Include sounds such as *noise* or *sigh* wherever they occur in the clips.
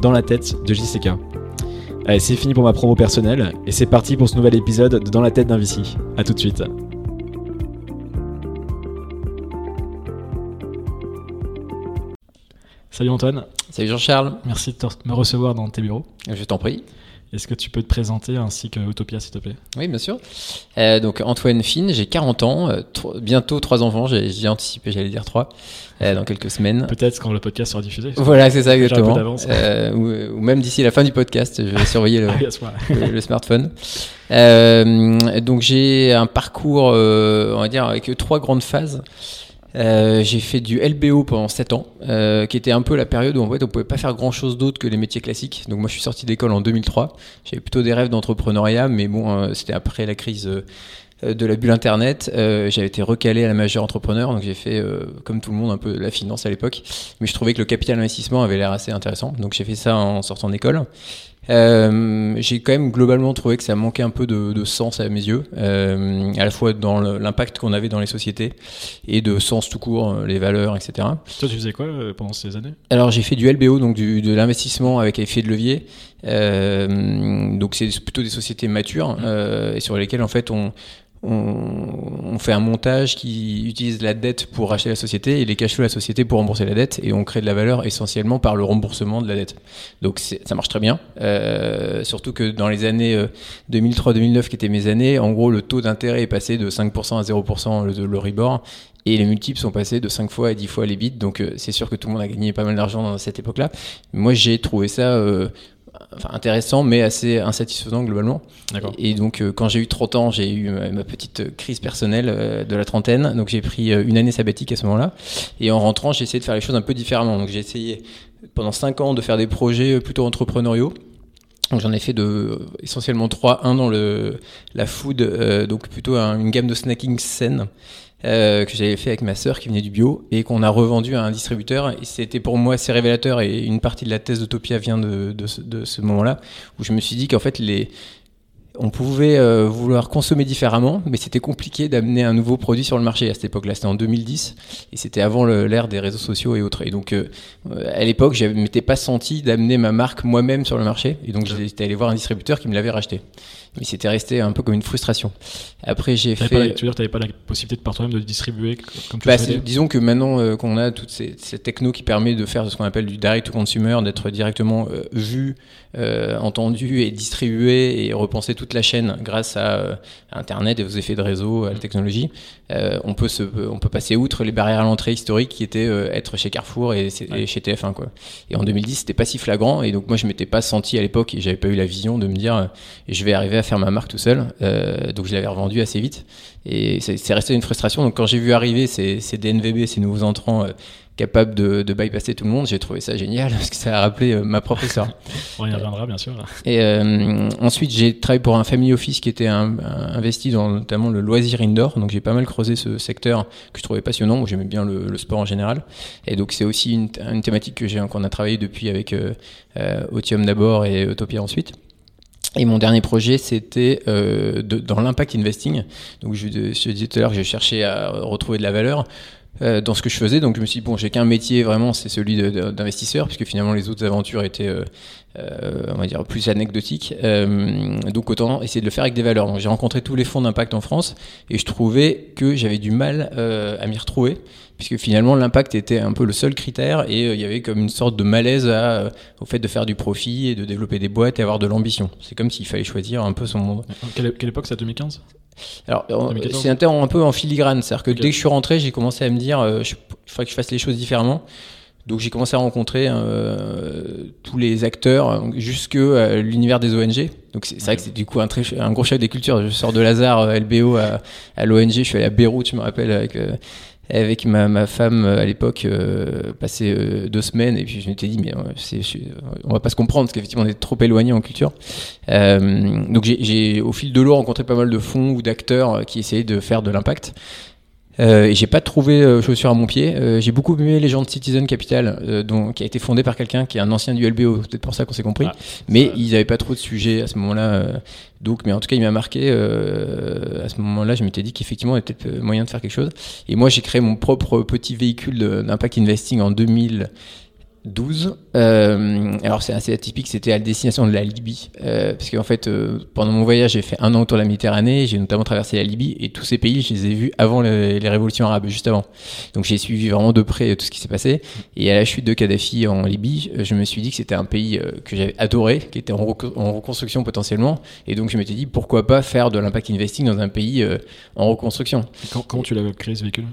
Dans la tête de JCK. Allez, c'est fini pour ma promo personnelle et c'est parti pour ce nouvel épisode de Dans la tête d'un VC. A tout de suite. Salut Antoine, Salut Jean-Charles, merci de me recevoir dans tes bureaux. je t'en prie. Est-ce que tu peux te présenter ainsi que Utopia s'il te plaît? Oui, bien sûr. Euh, donc Antoine Fine, j'ai 40 ans, euh, bientôt 3 enfants, j'ai anticipé, j'allais dire 3, dans quelques semaines. Peut-être quand le podcast sera diffusé. Voilà, c'est ça exactement. Euh, ou, ou même d'ici la fin du podcast, je vais surveiller *laughs* le, smartphone. Euh, donc j'ai un parcours, euh, on va dire, avec trois grandes phases. Euh, j'ai fait du LBO pendant 7 ans, euh, qui était un peu la période où en fait on pouvait pas faire grand chose d'autre que les métiers classiques. Donc moi je suis sorti d'école en 2003. J'avais plutôt des rêves d'entrepreneuriat, mais bon, euh, c'était après la crise euh, de la bulle internet. Euh, j'avais été recalé à la majeure entrepreneur, donc j'ai fait euh, comme tout le monde un peu la finance à l'époque. Mais je trouvais que le capital investissement avait l'air assez intéressant, donc j'ai fait ça en sortant d'école. Euh, j'ai quand même globalement trouvé que ça manquait un peu de, de sens à mes yeux, euh, à la fois dans l'impact qu'on avait dans les sociétés et de sens tout court, euh, les valeurs, etc. Toi, tu faisais quoi euh, pendant ces années? Alors j'ai fait du LBO, donc du, de l'investissement avec effet de levier. Euh, donc c'est plutôt des sociétés matures euh, et sur lesquelles en fait on, on, fait un montage qui utilise la dette pour racheter la société et les cash flows de la société pour rembourser la dette et on crée de la valeur essentiellement par le remboursement de la dette. Donc ça marche très bien, euh, surtout que dans les années euh, 2003-2009 qui étaient mes années, en gros le taux d'intérêt est passé de 5% à 0% le, le rebord et les multiples sont passés de 5 fois à 10 fois les bits. Donc euh, c'est sûr que tout le monde a gagné pas mal d'argent dans cette époque-là. Moi j'ai trouvé ça euh, enfin, intéressant mais assez insatisfaisant globalement. Et donc, euh, quand j'ai eu 30 ans, j'ai eu ma, ma petite euh, crise personnelle euh, de la trentaine. Donc, j'ai pris euh, une année sabbatique à ce moment-là. Et en rentrant, j'ai essayé de faire les choses un peu différemment. Donc, j'ai essayé pendant 5 ans de faire des projets euh, plutôt entrepreneuriaux. Donc, j'en ai fait de, euh, essentiellement trois. Un dans le, la food, euh, donc plutôt un- une gamme de snacking saine. Euh, que j'avais fait avec ma sœur qui venait du bio et qu'on a revendu à un distributeur c'était pour moi assez révélateur et une partie de la thèse d'Utopia vient de, de ce, de ce moment-là où je me suis dit qu'en fait les on pouvait euh, vouloir consommer différemment, mais c'était compliqué d'amener un nouveau produit sur le marché à cette époque-là. C'était en 2010 et c'était avant l'ère des réseaux sociaux et autres. Et donc, euh, à l'époque, je m'étais pas senti d'amener ma marque moi-même sur le marché. Et donc, j'étais allé voir un distributeur qui me l'avait racheté. Mais c'était resté un peu comme une frustration. Après, j'ai T'avais fait. pas la- tu veux dire n'avais pas la possibilité de par toi-même de le distribuer comme tu Bah, disons que maintenant euh, qu'on a toute ces- cette techno qui permet de faire ce qu'on appelle du direct to consumer, d'être directement euh, vu, euh, entendu et distribué et repenser toute la chaîne grâce à, à Internet et aux effets de réseau, à la technologie, euh, on, peut se, on peut passer outre les barrières à l'entrée historiques qui étaient être chez Carrefour et, chez TF1. Quoi. Et en 2010, c'était pas si flagrant et donc moi je m'étais pas senti à l'époque et j'avais pas eu la vision de me dire je vais arriver à faire ma marque tout seul. Euh, donc je l'avais revendu assez vite. Et c'est resté une frustration. Donc quand j'ai vu arriver ces, ces DNVB, ces nouveaux entrants euh, capables de, de bypasser tout le monde, j'ai trouvé ça génial *laughs* parce que ça a rappelé euh, ma propre histoire. *laughs* On y reviendra, bien sûr. Et ensuite, j'ai travaillé pour un family office qui était un- un- investi dans notamment le loisir indoor. Donc j'ai pas mal creusé ce secteur que je trouvais passionnant. où J'aimais bien le, le sport en général. Et donc c'est aussi une, une thématique que j'ai qu'on a travaillé depuis avec Otium d'abord et Utopia ensuite. Et mon dernier projet, c'était euh, dans l'impact investing. Donc, je, je disais tout à l'heure je cherchais à retrouver de la valeur euh, dans ce que je faisais. Donc, je me suis dit, bon, j'ai qu'un métier vraiment, c'est celui d'investisseur, puisque finalement, les autres aventures étaient, euh, euh, on va dire, plus anecdotiques. Euh, donc, autant essayer de le faire avec des valeurs. Donc, j'ai rencontré tous les fonds d'impact en France et je trouvais que j'avais du mal euh, à m'y retrouver puisque finalement l'impact était un peu le seul critère et euh, il y avait comme une sorte de malaise à, euh, au fait de faire du profit et de développer des boîtes et avoir de l'ambition. C'est comme s'il fallait choisir un peu son monde. Quelle, quelle époque c'est 2015 Alors euh, 2014. c'est un terme un peu en filigrane, c'est-à-dire que dès que je suis rentré, j'ai commencé à me dire euh, je, il faudrait que je fasse les choses différemment. Donc j'ai commencé à rencontrer euh, tous les acteurs jusque l'univers des ONG. Donc c'est vrai que c'est du coup un, très, un gros choc des cultures. Je sors de Lazare, LBO à, à l'ONG, je suis allé à Beyrouth, je me rappelle, avec, avec ma, ma femme à l'époque passé deux semaines et puis je m'étais dit mais c'est, on va pas se comprendre parce qu'effectivement on est trop éloigné en culture. donc j'ai au fil de l'eau rencontré pas mal de fonds ou d'acteurs qui essayaient de faire de l'impact. Euh, et j'ai pas trouvé euh, chaussure à mon pied. Euh, j'ai beaucoup aimé les gens de Citizen Capital, euh, dont, qui a été fondé par quelqu'un qui est un ancien du LBO, peut-être pour ça qu'on s'est compris. Ah, mais ils n'avaient pas trop de sujets à ce moment-là. donc, mais en tout cas, il m'a marqué. à ce moment-là, je m'étais dit qu'effectivement, il y avait peut-être moyen de faire quelque chose. Et moi, j'ai créé mon propre petit véhicule d'impact investing en 2000. 12. Euh, alors c'est assez atypique, c'était à destination de la Libye, euh, parce qu'en fait euh, pendant mon voyage j'ai fait un an autour de la Méditerranée, j'ai notamment traversé la Libye et tous ces pays je les ai vus avant les, révolutions arabes, juste avant. Donc j'ai suivi vraiment de près tout ce qui s'est passé. Et à la chute de Kadhafi en Libye, je me suis dit que c'était un pays que j'avais adoré, qui était en, reconstruction potentiellement, et donc je m'étais dit pourquoi pas faire de l'impact investing dans un pays en reconstruction. comment tu l'as créé ce véhicule?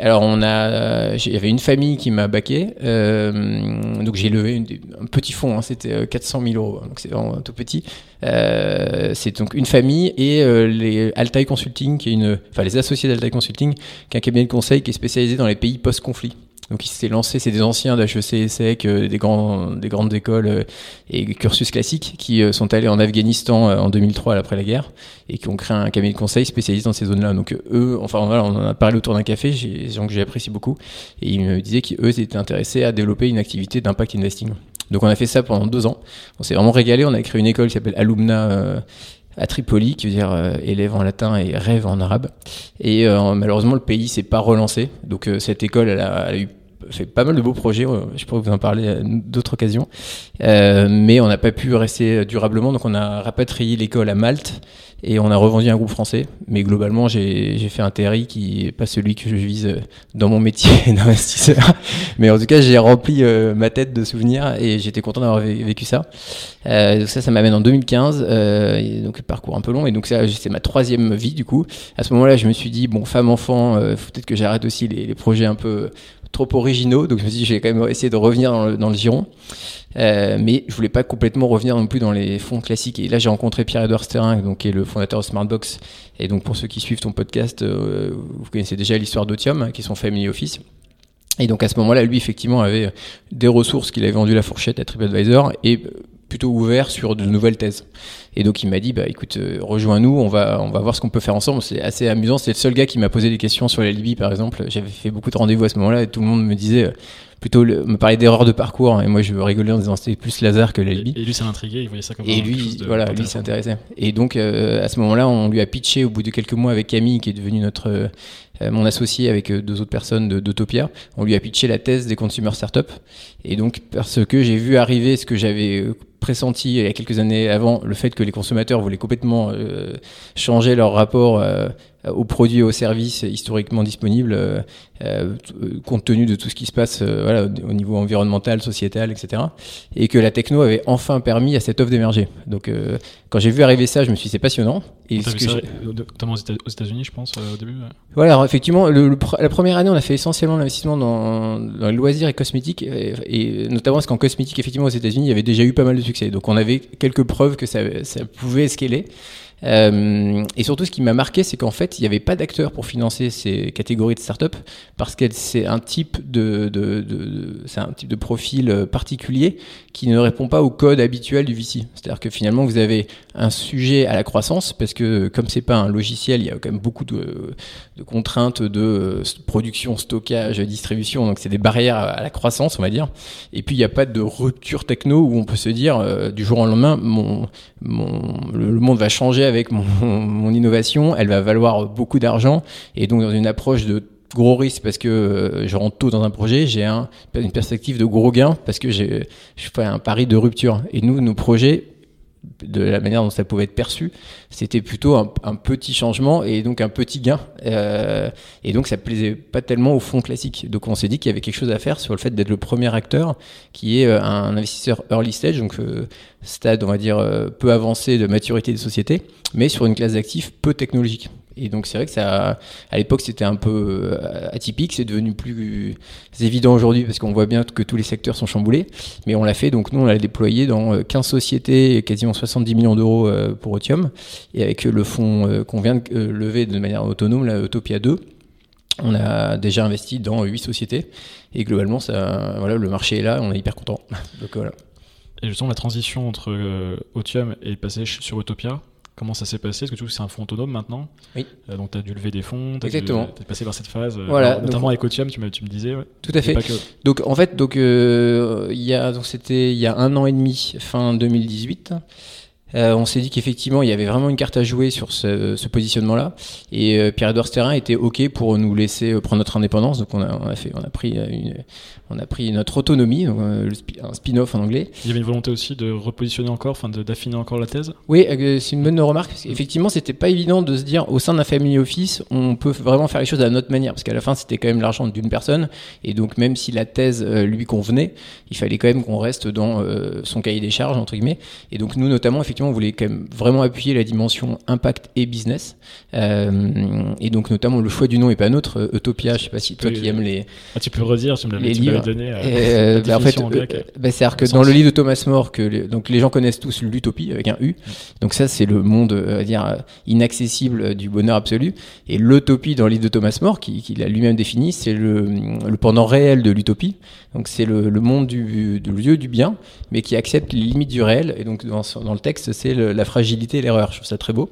Alors on a, il y avait une famille qui m'a baqué, euh, donc j'ai levé un petit fonds, hein, c'était 400 euh, 000 euros, donc c'est vraiment tout petit. Euh, c'est donc une famille et euh, les Altaï Consulting, qui est une, enfin les associés d'Altaï Consulting, qui est un cabinet de conseil qui est spécialisé dans les pays post-conflit. Donc il s'est lancé, c'est des anciens d'HEC, ESSEC, euh, des, des grandes écoles euh, et cursus classiques qui euh, sont allés en Afghanistan en 2003 après la guerre et qui ont créé un cabinet de conseil spécialisé dans ces zones-là. Donc eux, enfin voilà, on en a parlé autour d'un café, que j'ai apprécié beaucoup, et ils me disaient qu'eux étaient intéressés à développer une activité d'impact investing. Donc on a fait ça pendant deux ans. On s'est vraiment régalé. On a créé une école qui s'appelle Alumna à Tripoli, qui veut dire élève en latin et rêve en arabe. Et malheureusement, le pays s'est pas relancé. Donc cette école, elle a, elle a eu fait pas mal de beaux projets, je pourrais vous en parler à d'autres occasions, euh, mais on n'a pas pu rester durablement, donc on a rapatrié l'école à Malte et on a revendu un groupe français. Mais globalement, j'ai fait un TRI qui n'est pas celui que je vise dans mon métier *laughs* d'investisseur. Mais en tout cas, j'ai rempli euh, ma tête de souvenirs et j'étais content d'avoir vécu ça. Euh, ça, ça m'amène en 2015, euh, donc parcours un peu long. Et donc ça, c'est ma troisième vie du coup. À ce moment-là, je me suis dit bon, femme, enfant, euh, faut peut-être que j'arrête aussi les, les projets un peu trop originaux. Donc je me suis dit, j'ai quand même essayé de revenir dans le, dans le giron. Euh, mais je voulais pas complètement revenir non plus dans les fonds classiques. Et là, j'ai rencontré Pierre-Edouard Sterrin, donc, qui est le fondateur de Smartbox. Et donc, pour ceux qui suivent ton podcast, euh, vous connaissez déjà l'histoire d'Otium, hein, qui est son family office. Et donc, à ce moment-là, lui, effectivement, avait des ressources qu'il avait vendues la fourchette à TripAdvisor et plutôt ouvert sur de nouvelles thèses. Et donc il m'a dit bah écoute euh, rejoins-nous, on va on va voir ce qu'on peut faire ensemble. C'est assez amusant. C'est le seul gars qui m'a posé des questions sur la Libye par exemple. J'avais fait beaucoup de rendez-vous à ce moment-là et tout le monde me disait euh, plutôt me parler d'erreurs de parcours et moi je rigolais en disant c'était plus Lazare que la Libye. Et, lui ça l'intriguait, il voyait ça comme Et lui voilà, lui s'intéressait. Et donc euh, à ce moment-là, on lui a pitché au bout de quelques mois avec Camille qui est devenu notre mon associé avec deux autres personnes d'Autopia, on lui a pitché la thèse des consumer startups. Et donc, parce que j'ai vu arriver ce que j'avais pressenti il y a quelques années avant le fait que les consommateurs voulaient complètement euh, changer leur rapport euh, aux produits et aux services historiquement disponibles euh, euh, compte tenu de tout ce qui se passe voilà, au niveau environnemental, sociétal, etc. Et que la techno avait enfin permis à cette offre d'émerger. Donc quand j'ai vu arriver ça, je me suis dit c'est passionnant. Et ce vu ça, notamment aux États-Unis, je pense, au début. Voilà, alors, effectivement, le, la première année, on a fait essentiellement l'investissement dans, dans les loisirs et cosmétiques, et, et notamment parce qu'en cosmétique, effectivement, aux États-Unis, il y avait déjà eu pas mal de succès. Donc on avait quelques preuves que ça, ça pouvait scaler. Euh, et surtout, ce qui m'a marqué, c'est qu'en fait, il n'y avait pas d'acteurs pour financer ces catégories de start-up parce que c'est un type de, un type de profil particulier qui ne répond pas au code habituel du VC. C'est-à-dire que finalement, vous avez un sujet à la croissance parce que comme c'est pas un logiciel, il y a quand même beaucoup de, contraintes de production, stockage, distribution. Donc, c'est des barrières à la croissance, on va dire. Et puis, il n'y a pas de rupture techno où on peut se dire euh, du jour au lendemain, le monde va changer avec mon, innovation, elle va valoir beaucoup d'argent. Et donc, dans une approche de gros risque parce que euh, je rentre tôt dans un projet, j'ai un, une perspective de gros gain parce que je fais un pari de rupture. Et nous, nos projets, de la manière dont ça pouvait être perçu, c'était plutôt un, petit changement et donc un petit gain. Euh, et donc ça plaisait pas tellement au fond classique. Donc on s'est dit qu'il y avait quelque chose à faire sur le fait d'être le premier acteur qui est euh, un investisseur early stage, donc stade on va dire euh, peu avancé de maturité des sociétés, mais sur une classe d'actifs peu technologique. Et donc c'est vrai que ça, à l'époque c'était un peu euh, atypique, c'est devenu plus évident aujourd'hui parce qu'on voit bien que tous les secteurs sont chamboulés. Mais on l'a fait, donc nous on l'a déployé dans 15 euh, sociétés, quasiment 70 millions d'euros pour Otium, et avec le fonds qu'on vient de lever de manière autonome, la Utopia 2. On a déjà investi dans huit sociétés et globalement, ça, voilà, le marché est là, on est hyper content. Donc voilà. Et justement, la transition entre euh, Otium et le passage sur Utopia, comment ça s'est passé? Est-ce que tu trouves que c'est un fonds autonome maintenant? Oui. Euh, donc tu as dû lever des fonds, tu es passé par cette phase, euh, Voilà, alors, notamment donc- avec Otium, tu, me disais. ouais. Tout à fait. Que- Donc en fait, donc euh, il y a donc c'était il y a un an et demi, fin 2018. Euh, on s'est dit qu'effectivement il y avait vraiment une carte à jouer sur ce, ce positionnement-là et euh, Pierre-Edouard Sterrin était ok pour nous laisser euh, prendre notre indépendance donc on a, on a fait on a pris une, on a pris notre autonomie donc, le spi- un spin-off en anglais Il y avait une volonté aussi de repositionner encore, enfin d'affiner encore la thèse? Oui, c'est une bonne remarque. parce qu'effectivement, c'était pas évident de se dire au sein d'un family office, on peut vraiment faire les choses à notre manière, parce qu'à la fin, c'était quand même l'argent d'une personne, et donc même si la thèse lui convenait, il fallait quand même qu'on reste dans son cahier des charges entre guillemets. Et donc nous, notamment, effectivement, on voulait quand même vraiment appuyer la dimension impact et business. Euh, et donc notamment le choix du nom est pas nôtre. euh, Utopia, je sais pas si toi qui aimes les, Ah, tu peux redire, tu me l'avais donné. *laughs* euh, euh, bah, en fait, bah, c'est-à-dire que dans le livre de Thomas More, que les, donc les gens connaissent tous l'utopie avec un U. Donc ça, c'est le monde, euh, on va dire, inaccessible du bonheur absolu. Et l'utopie dans le livre de Thomas More, qui, qui l'a lui-même défini, c'est le, le pendant réel de l'utopie. Donc c'est le, le monde du, du lieu du bien, mais qui accepte les limites du réel. Et donc dans le texte, c'est la fragilité et l'erreur. Je trouve ça très beau.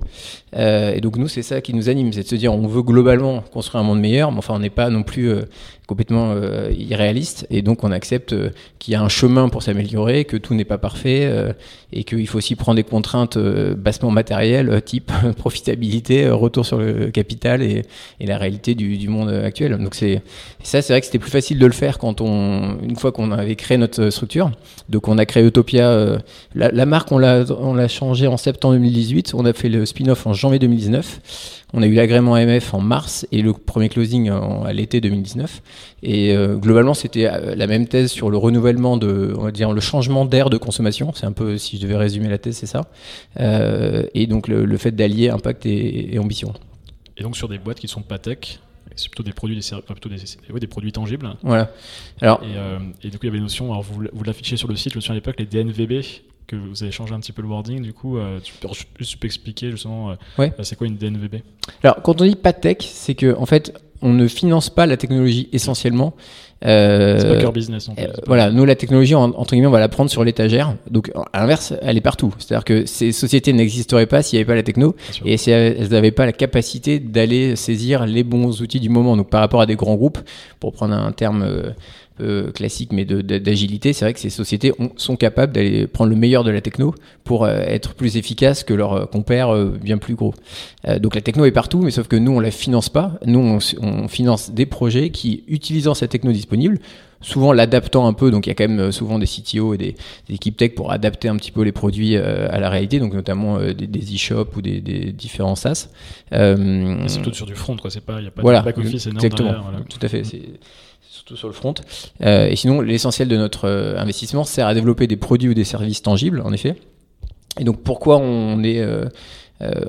Euh, et donc nous, c'est ça qui nous anime, c'est de se dire, on veut globalement construire un monde meilleur, mais enfin, on n'est pas non plus euh, complètement euh, irréaliste. Et donc on accepte euh, qu'il y a un chemin pour s'améliorer, que tout n'est pas parfait, euh, et qu'il faut aussi prendre des contraintes euh, bassement matérielles, euh, type *laughs* profitabilité, retour sur le capital et, et la réalité du, du monde actuel. Donc c'est ça, c'est vrai que c'était plus facile de le faire quand on, une fois qu'on avait créé notre structure. Donc on a créé Utopia. la, la marque, on l'a, on l'a changé en septembre 2018. On a fait le spin-off en janvier 2019. On a eu l'agrément AMF en mars et le premier closing en- à l'été 2019. Et euh, globalement, c'était euh, la même thèse sur le renouvellement de, on va dire, le changement d'air de consommation. C'est un peu, si je devais résumer la thèse, c'est ça. Euh, et donc le, le fait d'allier impact et, et ambition. Et donc sur des boîtes qui sont pas tech, c'est plutôt des produits, des, enfin, plutôt des, produits tangibles. Voilà. Alors, Et, euh, et du coup, il y avait une notion, alors vous, vous l'affichez sur le site, je me souviens à l'époque, les DNVB, que vous avez changé un petit peu le wording, du coup, euh, tu, peux, juste tu peux expliquer justement, euh, Ouais. euh, c'est quoi une DNVB Alors, quand on dit pas tech, c'est que en fait, on ne finance pas la technologie essentiellement. Euh, C'est pas cœur business plus. euh, pas- voilà, nous la technologie en- entre guillemets, on va la prendre sur l'étagère. Donc à l'inverse, elle est partout. C'est-à-dire que ces sociétés n'existeraient pas s'il n'y avait pas la techno et si elles n'avaient pas la capacité d'aller saisir les bons outils du moment. Donc par rapport à des grands groupes, pour prendre un terme euh, euh, classique mais d'agilité, c'est vrai que ces sociétés ont- sont capables d'aller prendre le meilleur de la techno pour euh, être plus efficaces que leurs euh, compères bien plus gros. Donc la techno est partout, mais sauf que nous on la finance pas. Nous on, on finance des projets qui, utilisant cette techno disponible, souvent l'adaptant un peu. Donc il y a quand même euh, souvent des CTO et des, des équipes tech pour adapter un petit peu les produits euh, à la réalité, donc notamment euh, des, e-shops ou des, des différents SaaS. Euh, C'est plutôt sur du front, quoi. C'est pas, il y a pas voilà, de back office énorme exactement, derrière, voilà. tout à fait. C'est surtout sur le front. Et sinon, l'essentiel de notre investissement sert à développer des produits ou des services tangibles, en effet. Et donc, pourquoi on est euh,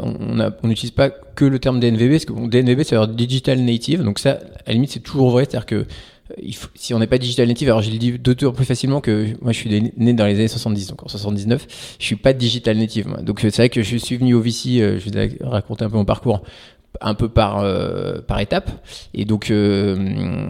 n'utilise pas que le terme DNVB, parce que bon, DNVB, c'est Digital Native. Donc ça, à la limite, c'est toujours vrai. C'est-à-dire que faut- si on n'est pas digital native, alors je le dis d'autant plus facilement que moi je suis né- dans les années 70, donc en 79, je suis pas digital native. moi. Donc c'est vrai que je suis venu au VC, euh, je vous ai raconté un peu mon parcours, un peu par euh, par étape. Et donc euh,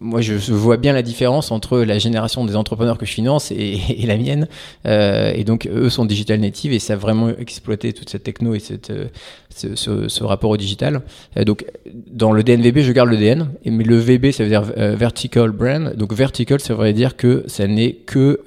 moi je, vois bien la différence entre la génération des entrepreneurs que je finance et, *laughs* la mienne. Euh, et donc eux sont digital native et savent vraiment exploiter toute cette techno et cette euh, ce, rapport au digital. Donc dans le DNVB, je garde le DN, mais le VB, ça veut dire Vertical Brand. Donc vertical, ça veut dire que ça n'est que,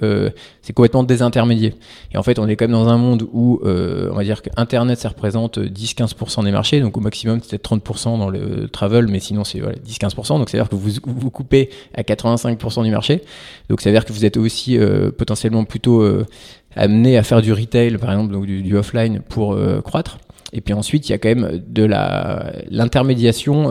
c'est complètement désintermédié. Et en fait, on est quand même dans un monde où, on va dire que Internet, ça représente 10-15% des marchés, donc au maximum, c'est peut-être 30% dans le travel, mais sinon, c'est voilà, 10-15%. Donc ça veut dire que vous vous coupez à 85% du marché. Donc ça veut dire que vous êtes aussi euh, potentiellement plutôt euh, amené à faire du retail, par exemple, donc du, offline pour euh, croître. Et puis ensuite, il y a quand même de l'intermédiation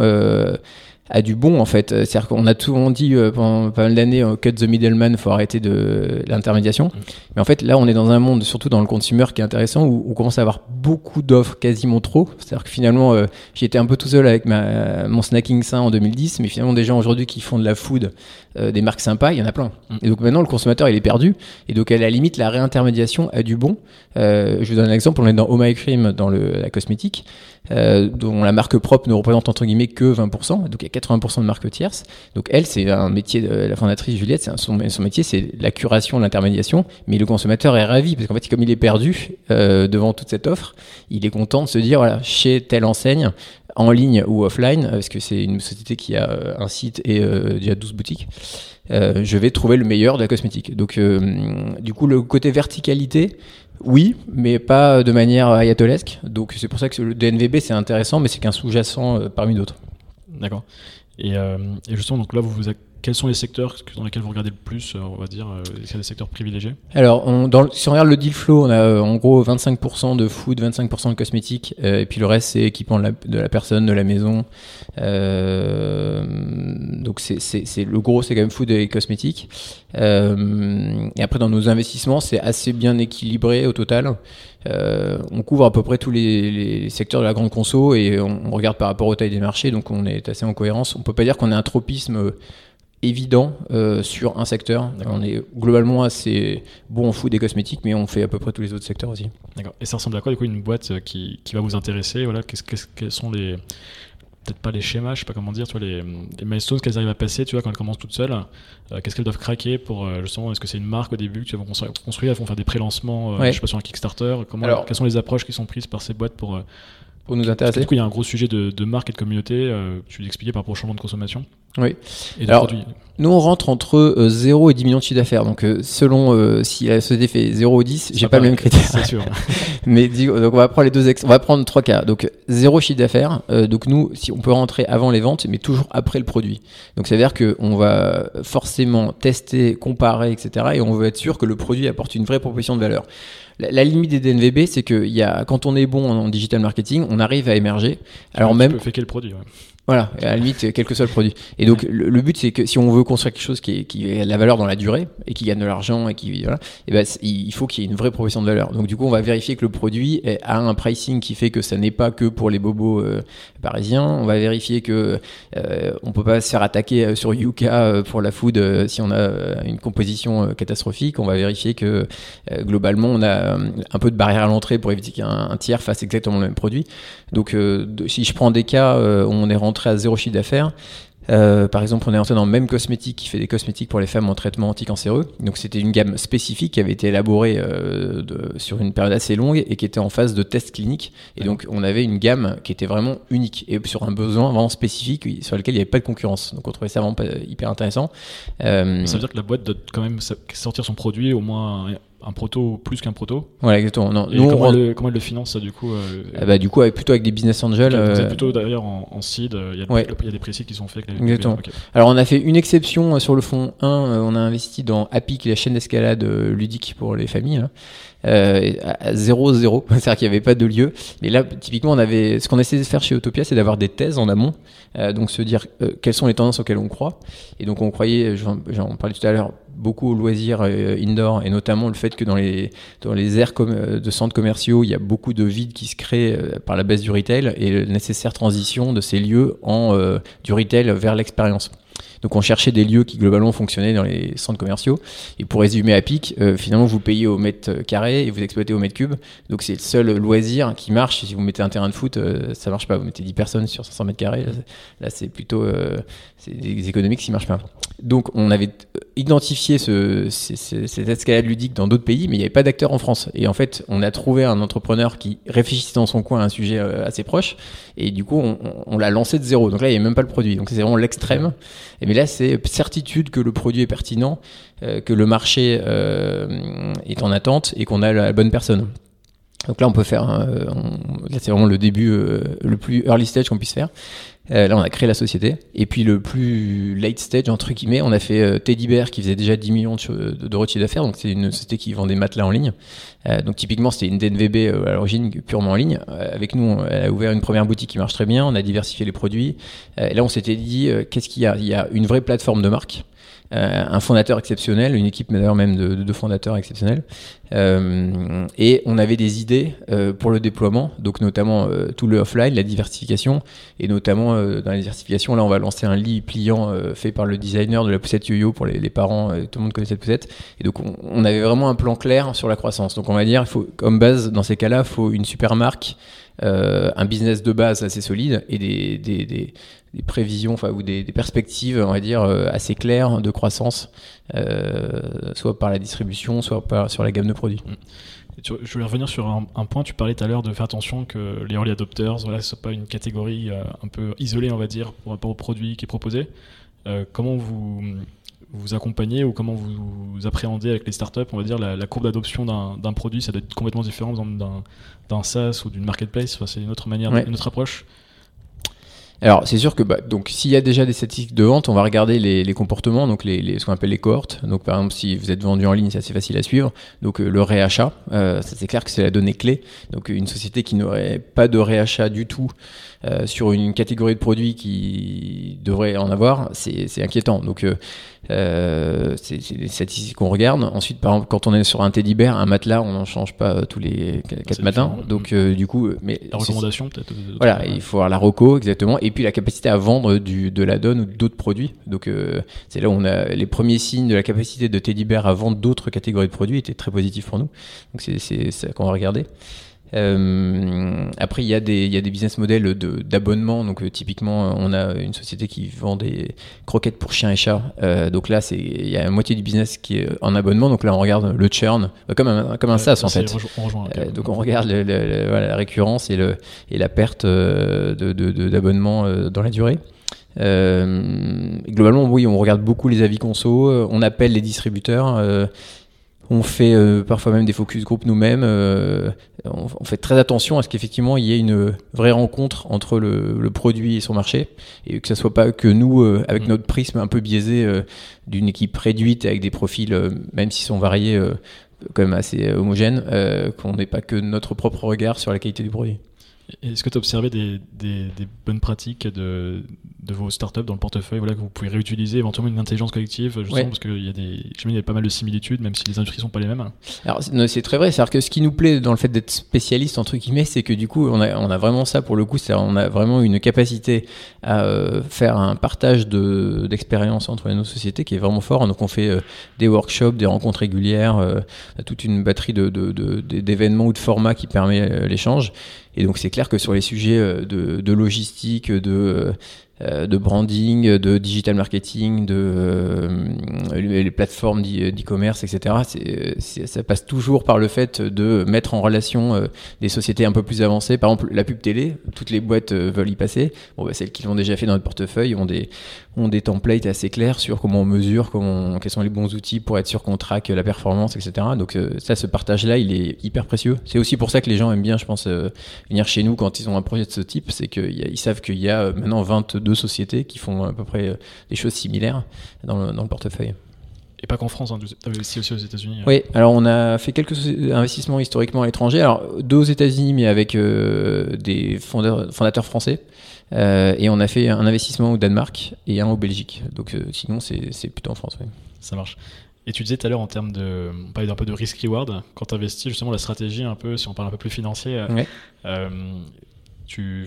euh, à du bon en fait. C'est-à-dire qu'on a souvent dit euh, pendant pas mal d'années, euh, cut the middleman, faut arrêter de l'intermédiation. Mais en fait, là, on est dans un monde, surtout dans le consumer, qui est intéressant, où on commence à avoir beaucoup d'offres, quasiment trop. C'est-à-dire que finalement, euh, j'étais un peu tout seul avec ma, mon snacking sain en 2010, mais finalement, des gens aujourd'hui qui font de la food, euh, des marques sympas, il y en a plein. Mm. Et donc maintenant, le consommateur, il est perdu. Et donc, à la limite, la réintermédiation a du bon. Euh, je vous donne un exemple. On est dans Oh My Cream, dans le, la cosmétique. Euh, dont la marque propre ne représente entre guillemets que 20%, donc il y a 80% de marques tierces. Donc elle, c'est un métier de la fondatrice Juliette, c'est son, son, métier, c'est la curation, l'intermédiation, mais le consommateur est ravi parce qu'en fait, comme il est perdu euh, devant toute cette offre, il est content de se dire voilà, chez telle enseigne, en ligne ou offline, parce que c'est une société qui a euh, un site et euh, déjà 12 boutiques, euh, je vais trouver le meilleur de la cosmétique. Donc, du coup, le côté verticalité, oui, mais pas de manière ayatolesque. Donc, c'est pour ça que le DNVB, c'est intéressant, mais c'est qu'un sous-jacent parmi d'autres. D'accord. Et, et, justement, donc là, vous vous quels sont les secteurs dans lesquels vous regardez le plus, euh, on va dire y a des secteurs privilégiés Alors, on, dans, si on regarde le deal flow, on a euh, en gros 25% de food, 25% de cosmétiques, euh, et puis le reste, c'est équipement de la, personne, de la maison. Euh, donc, le gros, c'est quand même food et cosmétiques. Euh, et après, dans nos investissements, c'est assez bien équilibré au total. Euh, on couvre à peu près tous les, secteurs de la grande conso et on, on, regarde par rapport aux tailles des marchés, donc on est assez en cohérence. On peut pas dire qu'on a un tropisme évident euh, sur un secteur. On est globalement assez bon en food et cosmétiques, mais on fait à peu près tous les autres secteurs aussi. D'accord. Et ça ressemble à quoi du coup une boîte euh, qui, qui va vous intéresser? Voilà, qu'est-ce, quels sont les peut-être pas les schémas, je sais pas comment dire, tu vois, les, les milestones qu'elles arrivent à passer, tu vois, quand elles commencent toutes seules, euh, qu'est-ce qu'elles doivent craquer pour justement, est-ce que c'est une marque au début que tu vas construire, elles vont faire des pré-lancements, je sais pas sur un Kickstarter, comment, Alors, quelles sont les approches qui sont prises par ces boîtes pour pour nous intéresser. Du coup, il y a un gros sujet de, de marque et de communauté. tu l'expliquais par rapport au changement de consommation. Oui. Alors, nous, on rentre entre 0 euh, et 10 millions de chiffre d'affaires. Donc, euh, selon euh, si la société fait 0 ou 10, j'ai pas, le même critère. C'est sûr. *laughs* Mais donc, on va prendre les deux ex on va prendre trois cas. Donc, 0 chiffre d'affaires. donc, nous, si on peut rentrer avant les ventes, mais toujours après le produit. Donc, ça veut dire qu'on va forcément tester, comparer, etc. Et on veut être sûr que le produit apporte une vraie proposition de valeur. La, limite des DNVB, c'est que y a, quand on est bon en, digital marketing, on arrive à émerger. Alors, même. Quel produit voilà, à la limite, quel que soit le produit. Et donc, le, but, c'est que si on veut construire quelque chose qui, qui a de la valeur dans la durée et qui gagne de l'argent et qui voilà, et ben, il faut qu'il y ait une vraie proposition de valeur. Donc, du coup, on va vérifier que le produit a un pricing qui fait que ça n'est pas que pour les bobos euh, parisiens. On va vérifier que euh, on peut pas se faire attaquer euh, sur Yuka euh, pour la food si on a une composition catastrophique. On va vérifier que globalement, on a un peu de barrière à l'entrée pour éviter qu'un tiers fasse exactement le même produit. Donc, si je prends des cas où on est rentré à zéro chiffre d'affaires. Euh, par exemple, on est entré dans même cosmétique qui fait des cosmétiques pour les femmes en traitement anticancéreux. Donc, c'était une gamme spécifique qui avait été élaborée euh, sur une période assez longue et qui était en phase de test clinique. Et donc, on avait une gamme qui était vraiment unique et sur un besoin vraiment spécifique sur lequel il n'y avait pas de concurrence. Donc, on trouvait ça vraiment hyper intéressant. Euh, ça veut dire que la boîte doit quand même sortir son produit au moins un proto plus qu'un proto. Voilà, exactement. Non, nous, comment, elle, le, finance ça du coup euh, ah bah, Du coup, avec, plutôt avec des business angels. Vous êtes euh, plutôt d'ailleurs en, seed, euh, il y, a, il y a des précis qui sont faits. Avec les exactement. Alors, on a fait une exception sur le fond 1. On a investi dans Happy, qui est la chaîne d'escalade ludique pour les familles. Là. Euh, à 0 0 *laughs* c'est-à-dire qu'il n'y avait pas de lieu. Mais là, typiquement, on avait ce qu'on essayait de faire chez Utopia, c'est d'avoir des thèses en amont, euh, donc se dire euh, quelles sont les tendances auxquelles on croit. Et donc on croyait, j'en parlais tout à l'heure, beaucoup aux loisirs indoor et notamment le fait que dans les dans aires de centres commerciaux, il y a beaucoup de vide qui se crée par la baisse du retail et la nécessaire transition de ces lieux en du retail vers l'expérience. Donc on cherchait des lieux qui globalement fonctionnaient dans les centres commerciaux. Et pour résumer à pic, euh, finalement vous payez au mètre carré et vous exploitez au mètre cube. Donc c'est le seul loisir qui marche. Si vous mettez un terrain de foot, euh, ça marche pas. Vous mettez 10 personnes sur 500 mètres carrés, là, c'est plutôt euh, des économiques qui marchent pas. Donc on avait identifié ce, cette escalade ludique dans d'autres pays, mais il n'y avait pas d'acteur en France. Et en fait, on a trouvé un entrepreneur qui réfléchissait dans son coin à un sujet assez proche, et du coup, on, on l'a lancé de zéro. Donc là, il n'y avait même pas le produit. Donc c'est vraiment l'extrême. Mais là, c'est certitude que le produit est pertinent, euh, que le marché euh, est en attente et qu'on a la bonne personne. Donc là, on peut faire. Euh, là, c'est vraiment le début, le plus early stage qu'on puisse faire. Euh, là, on a créé la société. Et puis le plus late stage, entre guillemets, on a fait euh, Teddy Bear qui faisait déjà 10 millions de chiffre d'affaires. Donc c'est une société qui vend des matelas en ligne. Euh, donc typiquement, c'était une DNVB à l'origine purement en ligne. avec nous, elle a ouvert une première boutique qui marche très bien. On a diversifié les produits. et là, on s'était dit, qu'est-ce qu'il y a? Il y a une vraie plateforme de marque. Euh, un fondateur exceptionnel, une équipe d'ailleurs même de, deux fondateurs exceptionnels. Euh, et on avait des idées euh, pour le déploiement, donc notamment tout le offline, la diversification, et notamment dans la diversification, là on va lancer un lit pliant fait par le designer de la poussette yo-yo pour les, parents, tout le monde connaît cette poussette. Et donc on, on, avait vraiment un plan clair sur la croissance. Donc on va dire, faut, comme base dans ces cas-là, il faut une super marque un business de base assez solide et des, des, des, prévisions enfin, ou des, perspectives, on va dire, assez claires de croissance, soit par la distribution, soit par, sur la gamme de produits. Mm je voulais revenir sur un, point. Tu parlais tout à l'heure de faire attention que les early adopters, voilà, ce soit pas une catégorie euh, un peu isolée, on va dire, par rapport au produit qui est proposé. Euh, comment vous vous accompagnez ou comment vous, appréhendez avec les startups, on va dire, la, courbe d'adoption d'un produit, ça doit être complètement différent d'un SaaS ou d'une marketplace. Enfin, c'est une autre manière, une autre approche. Alors c'est sûr que bah, donc s'il y a déjà des statistiques de vente, on va regarder les, les comportements, donc les, les, ce qu'on appelle les cohortes. Donc par exemple si vous êtes vendu en ligne, c'est assez facile à suivre. Donc euh, le réachat, euh, ça c'est clair que c'est la donnée clé. Donc une société qui n'aurait pas de réachat du tout euh, sur une catégorie de produits qui devrait en avoir, c'est inquiétant. Donc euh, c'est des statistiques qu'on regarde. Ensuite, par exemple, quand on est sur un teddy bear, un matelas, on n'en change pas euh, tous les quatre matins. Donc, euh, du coup, mais la recommandation peut-être. Voilà, il faut avoir la reco exactement, et puis la capacité à vendre du, de la donne ou d'autres produits. Donc, c'est là où on a les premiers signes de la capacité de teddy bear à vendre d'autres catégories de produits étaient très positifs pour nous. Donc, c'est ça qu'on va regarder. Euh, après, il y, a des, il y a des business models d'abonnement. Donc, euh, typiquement, on a une société qui vend des croquettes pour chiens et chats. Euh, donc là, c'est il y a la moitié du business qui est en abonnement. Donc là, on regarde le churn, comme un, comme un SaaS en fait. donc on regarde voilà, la récurrence et, le, et la perte d'abonnement de, de, dans la durée. globalement, oui, on regarde beaucoup les avis conso, on appelle les distributeurs. On fait euh, parfois même des focus group nous-mêmes. Euh, on, fait très attention à ce qu'effectivement il y ait une vraie rencontre entre le, produit et son marché et que ce soit pas que nous, euh, avec mm. notre prisme un peu biaisé d'une équipe réduite avec des profils, même s'ils sont variés, quand même assez homogènes, qu'on n'ait pas que notre propre regard sur la qualité du produit. Est-ce que tu as observé des, bonnes pratiques de, vos startups dans le portefeuille voilà, que vous pouvez réutiliser, éventuellement une intelligence collective justement, Parce qu'il y, a des, y a pas mal de similitudes, même si les industries sont pas les mêmes. Alors c'est très vrai, c'est-à-dire que ce qui nous plaît dans le fait d'être spécialiste, entre guillemets, c'est que du coup, on a, on a vraiment ça pour le coup, c'est on a vraiment une capacité à euh, faire un partage d'expérience entre nos sociétés qui est vraiment fort. Donc on fait euh, des workshops, des rencontres régulières, euh, toute une batterie d'événements de, ou de formats qui permet l'échange. Et donc c'est clair que sur les sujets euh, de, de logistique, de euh, euh, de branding, de digital marketing, de euh, les plateformes d'e-commerce, etc. Ça passe toujours par le fait de mettre en relation euh, des sociétés un peu plus avancées. Par exemple, la pub télé, toutes les boîtes veulent y passer. Bon, bah, celles qui l'ont déjà fait dans notre portefeuille ont des, ont des templates assez clairs sur comment on mesure, quels sont les bons outils pour être sûr qu'on traque la performance, etc. Donc ça, ce partage-là, il est hyper précieux. C'est aussi pour ça que les gens aiment bien, je pense, venir chez nous quand ils ont un projet de ce type. C'est qu'ils savent qu'il y a maintenant 22 sociétés qui font à peu près euh, des choses similaires dans le, portefeuille. Et pas qu'en France, hein, tu as aussi aux États-Unis. Hein. Oui, alors on a fait quelques investissements historiquement à l'étranger. Alors deux aux États-Unis, mais avec euh, des fondateurs, français. Euh, et on a fait un investissement au Danemark et un au Belgique. Donc sinon, c'est plutôt en France. Ça marche. Et tu disais tout à l'heure en termes de, on parlait d'un peu de risk reward quand tu investis justement la stratégie un peu, si on parle un peu plus financier. Ouais tu,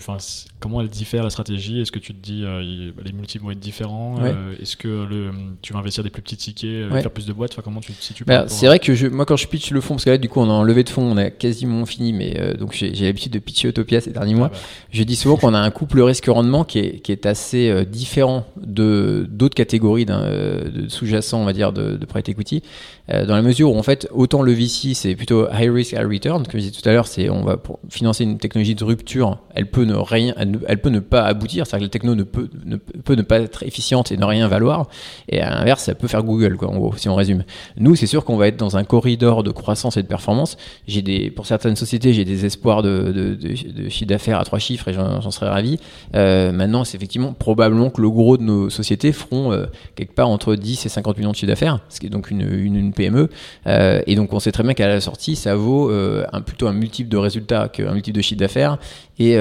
comment elle diffère la stratégie? Est-ce que tu te dis euh, les multiples vont être différents euh, Est-ce que le, tu vas investir des plus petits tickets, euh, faire plus de boîtes? Comment tu te situes bah, C'est vrai que je, moi quand je pitch le fond, parce que là du coup on a en levée de fonds, on a quasiment fini, mais donc j'ai l'habitude de pitcher Utopia ces derniers mois. Ah bah. Je dis souvent qu'on a un couple risque-rendement qui est, qui est assez différent de d'autres catégories de sous-jacents, on va dire, de, de private equity, dans la mesure où en fait autant le VC c'est plutôt high risk high return, comme je disais tout à l'heure, c'est on va pour financer une technologie de rupture elle peut ne rien, elle, peut ne pas aboutir, c'est-à-dire que la techno ne peut, ne peut ne pas être efficiente et ne rien valoir. Et à l'inverse, ça peut faire Google, quoi, si on résume. Nous, c'est sûr qu'on va être dans un corridor de croissance et de performance. J'ai des, pour certaines sociétés, j'ai des espoirs de, de, chiffre d'affaires à trois chiffres et j'en serais ravi. Euh, maintenant, c'est effectivement probablement que le gros de nos sociétés feront euh, quelque part entre 10 et 50 millions de chiffre d'affaires, ce qui est donc une, une, PME. Euh, et donc, on sait très bien qu'à la sortie, ça vaut un, plutôt un multiple de résultats qu'un multiple de chiffre d'affaires. Et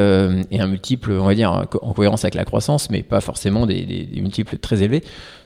et un multiple, on va dire, en cohérence avec la croissance, mais pas forcément des, des multiples très élevés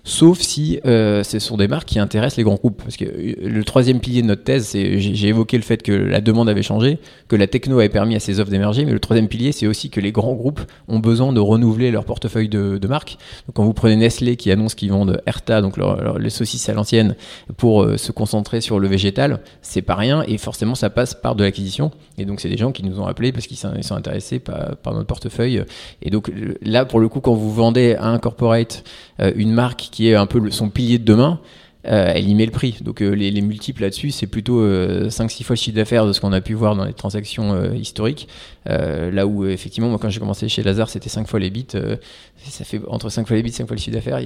sauf si euh, ce sont des marques qui intéressent les grands groupes. Parce que euh, le troisième pilier de notre thèse, c'est j'ai évoqué le fait que la demande avait changé, que la techno avait permis à ces offres d'émerger, mais le troisième pilier, c'est aussi que les grands groupes ont besoin de renouveler leur portefeuille de, marques. Donc quand vous prenez Nestlé qui annonce qu'ils vendent Erta, donc les saucisses à l'ancienne, pour euh, se concentrer sur le végétal, c'est pas rien, et forcément ça passe par de l'acquisition. Et donc c'est des gens qui nous ont appelés parce qu'ils sont, intéressés par, notre portefeuille. Et donc là, pour le coup, quand vous vendez à un corporate une marque qui est un peu son pilier de demain, euh, elle y met le prix. Donc euh, les, multiples là-dessus, c'est plutôt 5-6 euh, fois le chiffre d'affaires de ce qu'on a pu voir dans les transactions historiques. là où effectivement, moi quand j'ai commencé chez Lazare, c'était 5 fois les bits. ça fait entre 5 fois les bits, 5 fois le chiffre d'affaires,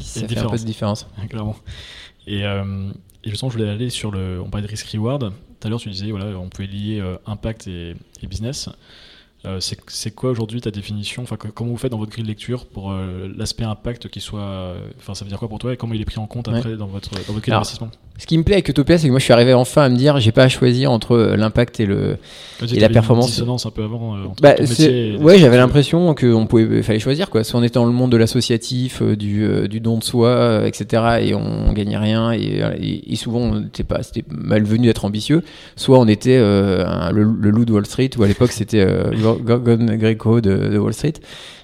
ça fait un peu de différence. Clairement. Et, justement, je voulais aller sur le. On parlait de risk-reward. Tout à l'heure, tu disais, voilà, on pouvait lier impact et, et business. Euh, c'est quoi aujourd'hui ta définition enfin, Comment vous faites dans votre grille de lecture pour euh, l'aspect impact qui soit. Enfin, ça veut dire quoi pour toi et comment il est pris en compte après dans votre, dans votre grille d'investissement Ce qui me plaît avec Utopia, c'est que moi je suis arrivé enfin à me dire j'ai pas à choisir entre euh, l'impact et, le, et la performance. Une dissonance un peu avant entre bah, Ouais, j'avais l'impression qu'on pouvait fallait choisir quoi. Soit on était dans le monde de l'associatif, du, du, don de soi, etc. et on gagnait rien et, et, souvent pas c'était malvenu d'être ambitieux. Soit on était le, le, loup de Wall Street ou à l'époque c'était Gorgon Greco de, Wall Street.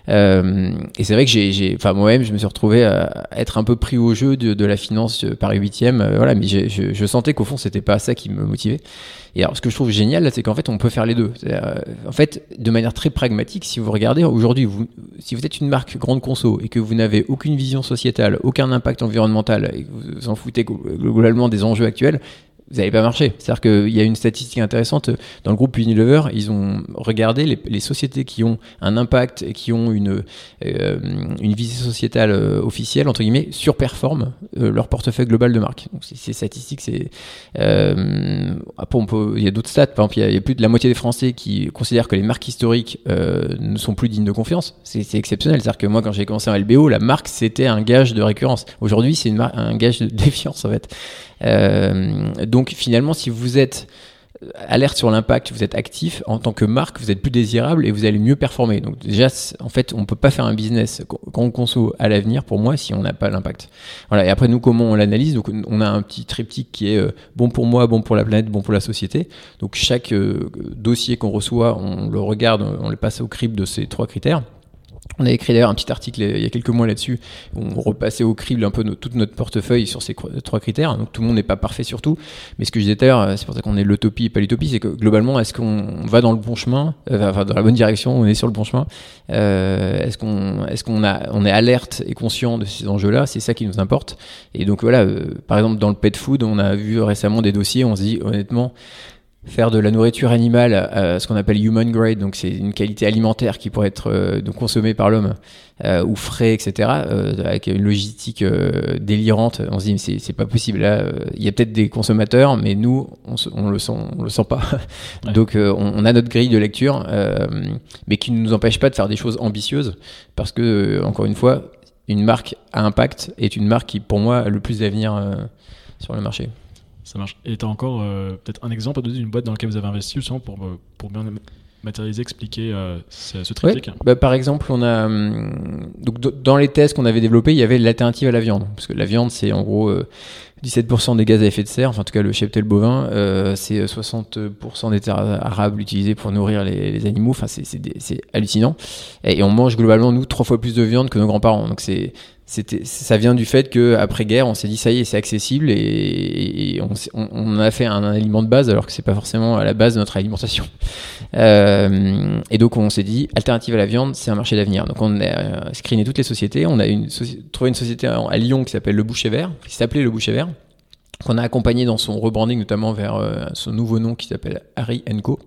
Euh, et c'est vrai que j'ai, enfin moi-même, je me suis retrouvé à être un peu pris au jeu de, la finance par huitième. Euh, voilà, mais je, je, sentais qu'au fond, c'était pas ça qui me motivait. Et alors, ce que je trouve génial, c'est qu'en fait, on peut faire les deux. Euh, en fait, de manière très pragmatique, si vous regardez aujourd'hui, vous, si vous êtes une marque grande conso et que vous n'avez aucune vision sociétale, aucun impact environnemental, et que vous vous en foutez globalement des enjeux actuels, vous n'allez pas marcher. C'est-à-dire qu'il y a une statistique intéressante dans le groupe Unilever. Ils ont regardé les, sociétés qui ont un impact et qui ont une, euh, une visée sociétale euh, officielle, entre guillemets, surperforment euh, leur portefeuille global de marque. Donc, ces statistiques, c'est. peut, il y a d'autres stats. Par exemple, il y, a, plus de la moitié des Français qui considèrent que les marques historiques ne sont plus dignes de confiance. C'est exceptionnel. C'est-à-dire que moi, quand j'ai commencé en LBO, la marque, c'était un gage de récurrence. Aujourd'hui, c'est un gage de défiance, en fait. Euh, donc finalement, si vous êtes alerte sur l'impact, vous êtes actif en tant que marque, vous êtes plus désirable et vous allez mieux performer. Donc déjà, en fait, on peut pas faire un business on conso à l'avenir pour moi si on n'a pas l'impact. Voilà. Et après nous, comment on l'analyse? Donc on a un petit triptyque qui est euh, bon pour moi, bon pour la planète, bon pour la société. Donc chaque euh, dossier qu'on reçoit, on le regarde, on le passe au crible de ces trois critères. On a écrit d'ailleurs un petit article il y a quelques mois là-dessus. On repassait au crible un peu toute notre portefeuille sur ces trois critères. Donc tout le monde n'est pas parfait sur tout. Mais ce que je disais tout c'est pour ça qu'on est l'utopie et pas l'utopie, c'est que globalement, est-ce qu'on va dans le bon chemin, euh, enfin dans la bonne direction, on est sur le bon chemin. Euh, est-ce qu'on est alerte et conscient de ces enjeux-là? C'est ça qui nous importe. Et donc voilà, euh, par exemple dans le pet food, on a vu récemment des dossiers. On se dit honnêtement faire de la nourriture animale, euh, ce qu'on appelle human grade, donc c'est une qualité alimentaire qui pourrait être euh, consommée par l'homme euh, ou frais, etc. avec une logistique délirante, on se dit mais c'est pas possible. Là, il y a peut-être des consommateurs, mais nous on, on le sent, on le sent pas. donc on, a notre grille de lecture, mais qui ne nous empêche pas de faire des choses ambitieuses, parce que encore une fois, une marque à impact est une marque qui, pour moi, a le plus d'avenir sur le marché. Ça marche. Et tu as encore euh, peut-être un exemple à donner d'une boîte dans laquelle vous avez investi, justement, pour, euh, pour bien matérialiser, expliquer euh, ce, ce triptyque bah, Par exemple, on a, hum, donc, dans les tests qu'on avait développés, il y avait l'alternative à la viande. Parce que la viande, c'est en gros 17% des gaz à effet de serre, enfin en tout cas le cheptel bovin, c'est 60% des terres arables utilisées pour nourrir les, animaux, enfin c'est hallucinant. Et, et, on mange globalement, nous, trois fois plus de viande que nos grands-parents. Donc c'est c'était ça vient du fait que après guerre on s'est dit ça y est c'est accessible et, on, on, a fait un, aliment de base alors que c'est pas forcément à la base de notre alimentation. *laughs* Euh, et donc on s'est dit alternative à la viande c'est un marché d'avenir. Donc on a euh, screené toutes les sociétés. On a trouvé une société à Lyon qui s'appelle le Boucher Vert qui s'appelait le Boucher Vert qu'on a accompagné dans son rebranding notamment vers euh, son nouveau nom qui s'appelle Harry Co.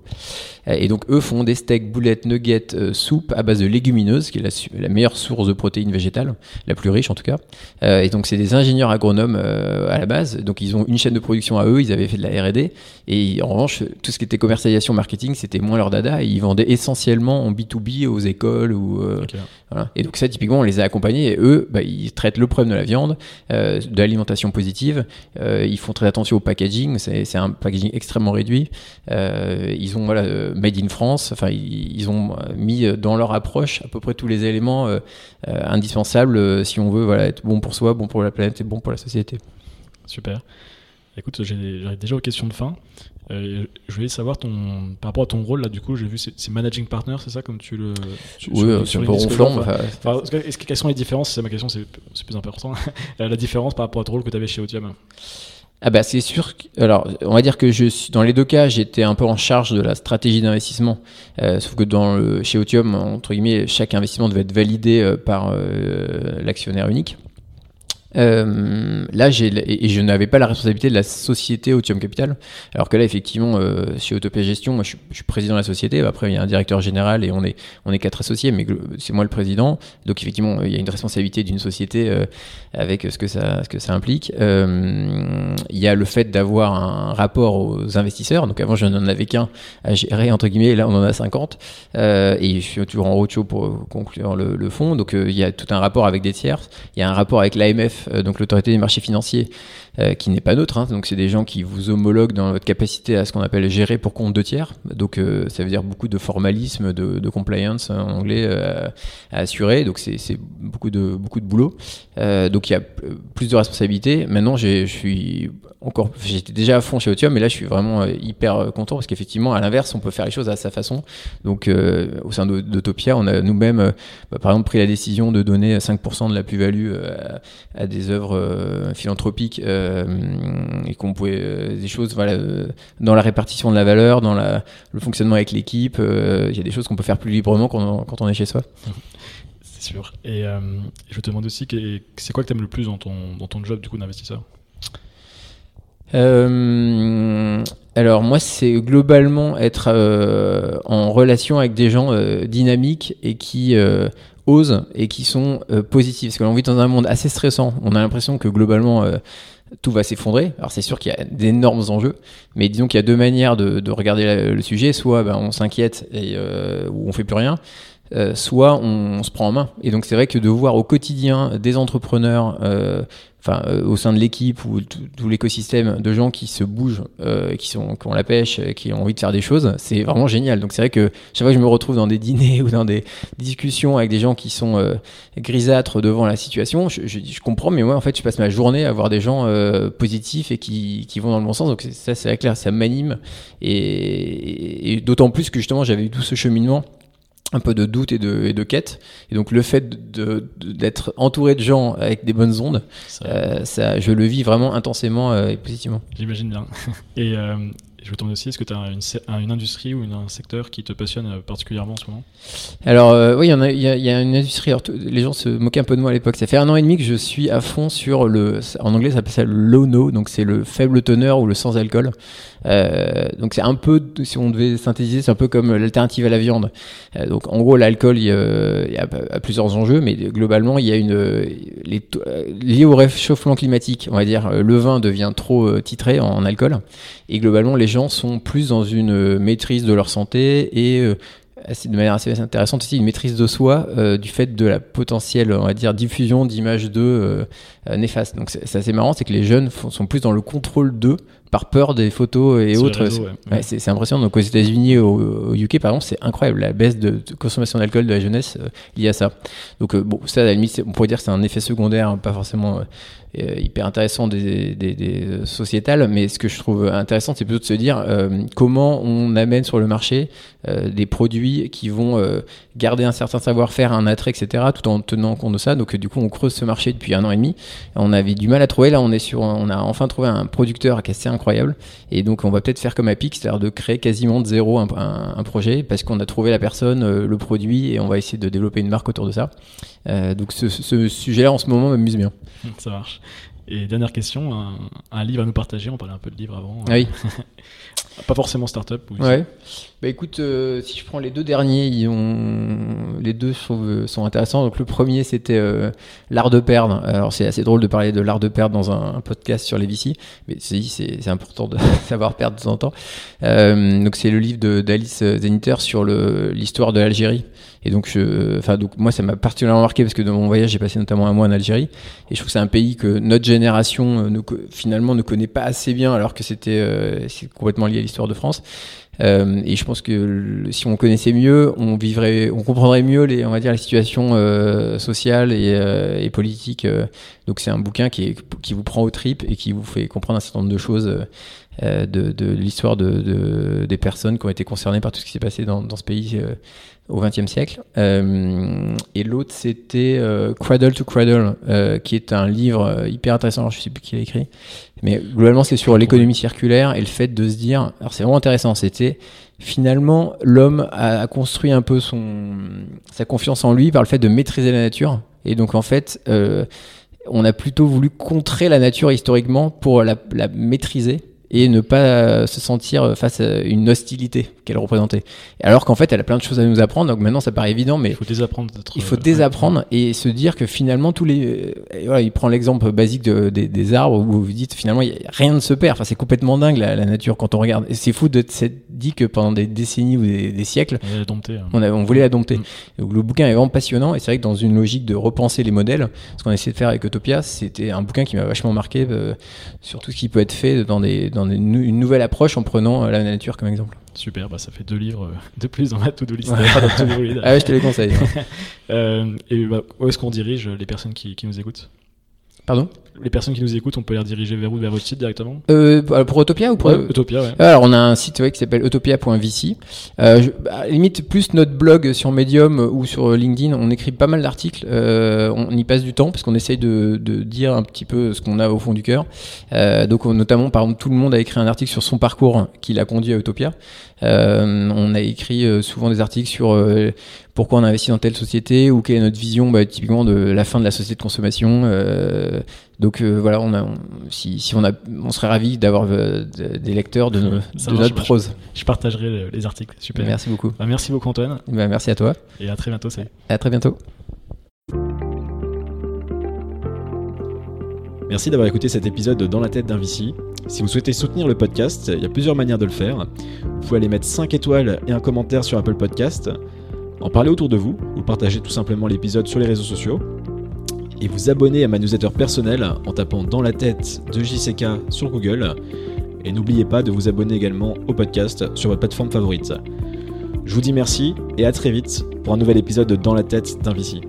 Euh, et donc eux font des steaks, boulettes, nuggets, euh, soupe à base de légumineuses, qui est la, meilleure source de protéines végétales, la plus riche en tout cas. et donc c'est des ingénieurs agronomes à la base, donc ils ont une chaîne de production à eux, ils avaient fait de la R&D, et en revanche tout ce qui était commercialisation, marketing, c'était moins leur dada, et ils vendaient essentiellement en B2B aux écoles ou voilà. Et donc ça typiquement on les a accompagnés et eux bah, ils traitent le problème de la viande, de l'alimentation positive ils font très attention au packaging. C'est un packaging extrêmement réduit. ils ont voilà, made in France. Enfin, ils, ont mis dans leur approche à peu près tous les éléments indispensables si on veut voilà, être bon pour soi, bon pour la planète et bon pour la société. Super. Écoute, j'arrive déjà aux questions de fin. Euh, je voulais savoir ton, par rapport à ton rôle là, du coup, j'ai vu c'est managing partner, c'est ça comme tu le. oui, c'est un peu ronflant. que, quelles sont les différences C'est ma question, c'est plus important. *laughs* la différence par rapport à ton rôle que tu avais chez Otium ah bah c'est sûr. Alors, on va dire que je suis dans les deux cas, j'étais un peu en charge de la stratégie d'investissement. Euh, sauf que dans le, chez Otium, entre guillemets, chaque investissement devait être validé euh, par l'actionnaire unique. Euh, là, je n'avais pas la responsabilité de la société Otium Capital, alors que là, effectivement, euh, chez Autopia Gestion, moi, je suis, président de la société. Après, il y a un directeur général et on est quatre associés, mais c'est moi le président. Donc, effectivement, il y a une responsabilité d'une société euh, avec ce que ça ce que ça implique. Euh, il y a le fait d'avoir un rapport aux investisseurs. Donc, avant, je n'en avais qu'un à gérer entre guillemets. Et là, on en a 50 euh, et je suis toujours en roadshow pour conclure le, le fonds. Donc, il y a tout un rapport avec des tiers. Il y a un rapport avec l'AMF euh, donc l'autorité des marchés financiers, euh, qui n'est pas neutre. Hein. donc c'est des gens qui vous homologuent dans votre capacité à ce qu'on appelle gérer pour compte de tiers. Donc euh, ça veut dire beaucoup de formalisme, de, compliance en anglais à assurer. Donc c'est beaucoup de beaucoup de boulot. donc il y a plus de responsabilités. Maintenant je suis encore, j'étais déjà à fond chez Otium, mais là je suis vraiment hyper content parce qu'effectivement, à l'inverse, on peut faire les choses à sa façon. Donc, au sein d'Utopia, on a nous-mêmes, bah, par exemple, pris la décision de donner 5% de la plus-value à, des œuvres philanthropiques euh, et qu'on pouvait euh, des choses voilà euh, dans la répartition de la valeur, dans la, le fonctionnement avec l'équipe, il y a des choses qu'on peut faire plus librement quand on, est chez soi. *laughs* C'est sûr. Et je te demande aussi, c'est quoi que tu aimes le plus dans ton, dans ton job du coup d'investisseur? Alors moi, c'est globalement être en relation avec des gens dynamiques et qui osent et qui sont positifs. Parce que l'on vit dans un monde assez stressant. On a l'impression que globalement, tout va s'effondrer. Alors c'est sûr qu'il y a d'énormes enjeux, mais disons qu'il y a deux manières de, regarder le sujet. Soit ben, on s'inquiète et euh, ou on fait plus rien, euh, soit on, se prend en main. Et donc c'est vrai que de voir au quotidien des entrepreneurs, euh, enfin euh, au sein de l'équipe ou tout, l'écosystème de gens qui se bougent, euh, qui sont qui ont la pêche, qui ont envie de faire des choses, c'est vraiment génial. Donc c'est vrai que chaque fois que je me retrouve dans des dîners *laughs* ou dans des discussions avec des gens qui sont euh, grisâtres devant la situation, je, je, je, comprends, mais moi en fait je passe ma journée à voir des gens positifs et qui, qui vont dans le bon sens. Donc ça c'est clair, ça m'anime et, et d'autant plus que justement j'avais eu tout ce cheminement un peu de doute et de, et de quête. Et donc le fait d'être entouré de gens avec des bonnes ondes, euh, ça, je le vis vraiment intensément euh, et positivement. J'imagine bien. *laughs* Et euh, je me demande aussi, est-ce que tu as une, industrie ou un secteur qui te passionne particulièrement en ce moment? Alors oui, il y, en y, a, une industrie, les gens se moquaient un peu de moi à l'époque, ça fait un an et demi que je suis à fond sur le, en anglais ça s'appelle ça le low no, donc c'est le faible teneur ou le sans alcool. Euh, donc c'est un peu, si on devait synthétiser, c'est un peu comme l'alternative à la viande. Euh, donc en gros, l'alcool, il, y a, plusieurs enjeux, mais globalement, il y a une les, lié au réchauffement climatique, on va dire, le vin devient trop titré en, alcool, et globalement, les gens sont plus dans une maîtrise de leur santé et de manière assez intéressante aussi une maîtrise de soi du fait de la potentielle on va dire diffusion d'images d'eux néfastes. Donc c'est assez marrant c'est que les jeunes sont plus dans le contrôle d'eux par peur des photos et autres. c'est impressionnant. Donc aux États-Unis, au, UK par exemple, c'est incroyable la baisse de, consommation d'alcool de la jeunesse euh, liée à ça. Donc euh, bon, ça à la limite, on pourrait dire que c'est un effet secondaire, pas forcément euh, hyper intéressant des, des, des, sociétales, mais ce que je trouve intéressant, c'est plutôt de se dire comment on amène sur le marché des produits qui vont garder un certain savoir-faire, un attrait, etc., tout en tenant compte de ça. Donc du coup, on creuse ce marché depuis un an et demi. On avait du mal à trouver. Là, on est sur, on a enfin trouvé un producteur qui est assez incroyable. Et donc, on va peut-être faire comme Apic, c'est-à-dire de créer quasiment de zéro un, un, projet parce qu'on a trouvé la personne, euh, le produit, et on va essayer de développer une marque autour de ça. Euh, donc, ce, ce sujet-là, en ce moment, m'amuse bien. *laughs* Ça marche. Et dernière question, un, livre à nous partager. On parlait un peu de livres avant. Oui. *laughs* Pas forcément startup. Ouais. Bah écoute, euh, si je prends les deux derniers, ils ont... les deux sont, sont intéressants. Donc le premier, c'était euh, l'art de perdre. Alors c'est assez drôle de parler de l'art de perdre dans un, podcast sur les VC, mais c'est important de *laughs* savoir perdre de temps en temps. Euh, donc c'est le livre d'Alice Zeniter sur l'histoire de l'Algérie. Et donc, enfin, donc moi, ça m'a particulièrement marqué parce que dans mon voyage, j'ai passé notamment un mois en Algérie. Et je trouve que c'est un pays que notre génération euh, finalement ne connaît pas assez bien, alors que c'était complètement lié à l'histoire de France. Euh, et je pense que si on connaissait mieux, on vivrait, on comprendrait mieux les, on va dire, les situations euh, sociales et, euh, politiques. Euh. donc c'est un bouquin qui, qui vous prend au trip et qui vous fait comprendre un certain nombre de choses euh, de, de l'histoire de, de, des personnes qui ont été concernées par tout ce qui s'est passé dans, dans ce pays au XXe siècle. et l'autre c'était Cradle to Cradle, qui est un livre hyper intéressant. Alors, je sais plus qui l'a écrit, mais globalement, c'est sur l'économie circulaire et le fait de se dire. Alors, c'est vraiment intéressant. C'était finalement l'homme a, construit un peu son sa confiance en lui par le fait de maîtriser la nature. Et donc, en fait, euh, on a plutôt voulu contrer la nature historiquement pour la, la maîtriser et ne pas se sentir face à une hostilité qu'elle représentait. Alors qu'en fait, elle a plein de choses à nous apprendre. Donc maintenant, ça paraît évident, mais il faut désapprendre. Il faut désapprendre et se dire que finalement tous les. voilà, il prend l'exemple basique de, des, arbres où vous dites finalement rien ne se perd. Enfin, c'est complètement dingue la, nature quand on regarde. C'est fou de s'être dit que pendant des décennies ou des, siècles, hein. on, on, voulait la dompter. Mm. Le bouquin est vraiment passionnant et c'est vrai que dans une logique de repenser les modèles, ce qu'on a essayé de faire avec Utopia, c'était un bouquin qui m'a vachement marqué euh, sur tout ce qui peut être fait dans des dans une nouvelle approche en prenant euh, la nature comme exemple. Super, bah ça fait deux livres euh, de plus dans ma to-do list. ah ouais, je te les conseille. *laughs* euh, et bah, où est-ce qu'on dirige les personnes qui, qui nous écoutent? Pardon? Les personnes qui nous écoutent, on peut les rediriger vers où Vers votre site directement euh, Pour Utopia ou pour Utopia, ouais. Alors, on a un site qui s'appelle utopia.vc. Euh, bah, limite, plus notre blog sur Medium ou sur LinkedIn, on écrit pas mal d'articles. Euh, on y passe du temps parce qu'on essaye de, de, dire un petit peu ce qu'on a au fond du cœur. Euh, donc, notamment, par exemple, tout le monde a écrit un article sur son parcours qui l'a conduit à Utopia. Euh, on a écrit euh, souvent des articles sur euh, pourquoi on investit dans telle société ou quelle est notre vision bah, typiquement de la fin de la société de consommation. donc voilà, on a, si, si, on a, on serait ravi d'avoir des lecteurs de, de notre prose. Je, partagerai les articles. Super. Merci beaucoup. Bah, merci beaucoup Antoine. Bah, merci à toi. Et à très bientôt. Salut. À très bientôt. Merci d'avoir écouté cet épisode de Dans la tête d'un Vici. Si vous souhaitez soutenir le podcast, il y a plusieurs manières de le faire. Vous pouvez aller mettre 5 étoiles et un commentaire sur Apple Podcast, en parler autour de vous, ou partager tout simplement l'épisode sur les réseaux sociaux, et vous abonner à ma newsletter personnelle en tapant Dans la tête de JCK sur Google. Et n'oubliez pas de vous abonner également au podcast sur votre plateforme favorite. Je vous dis merci et à très vite pour un nouvel épisode de Dans la tête d'un Vici.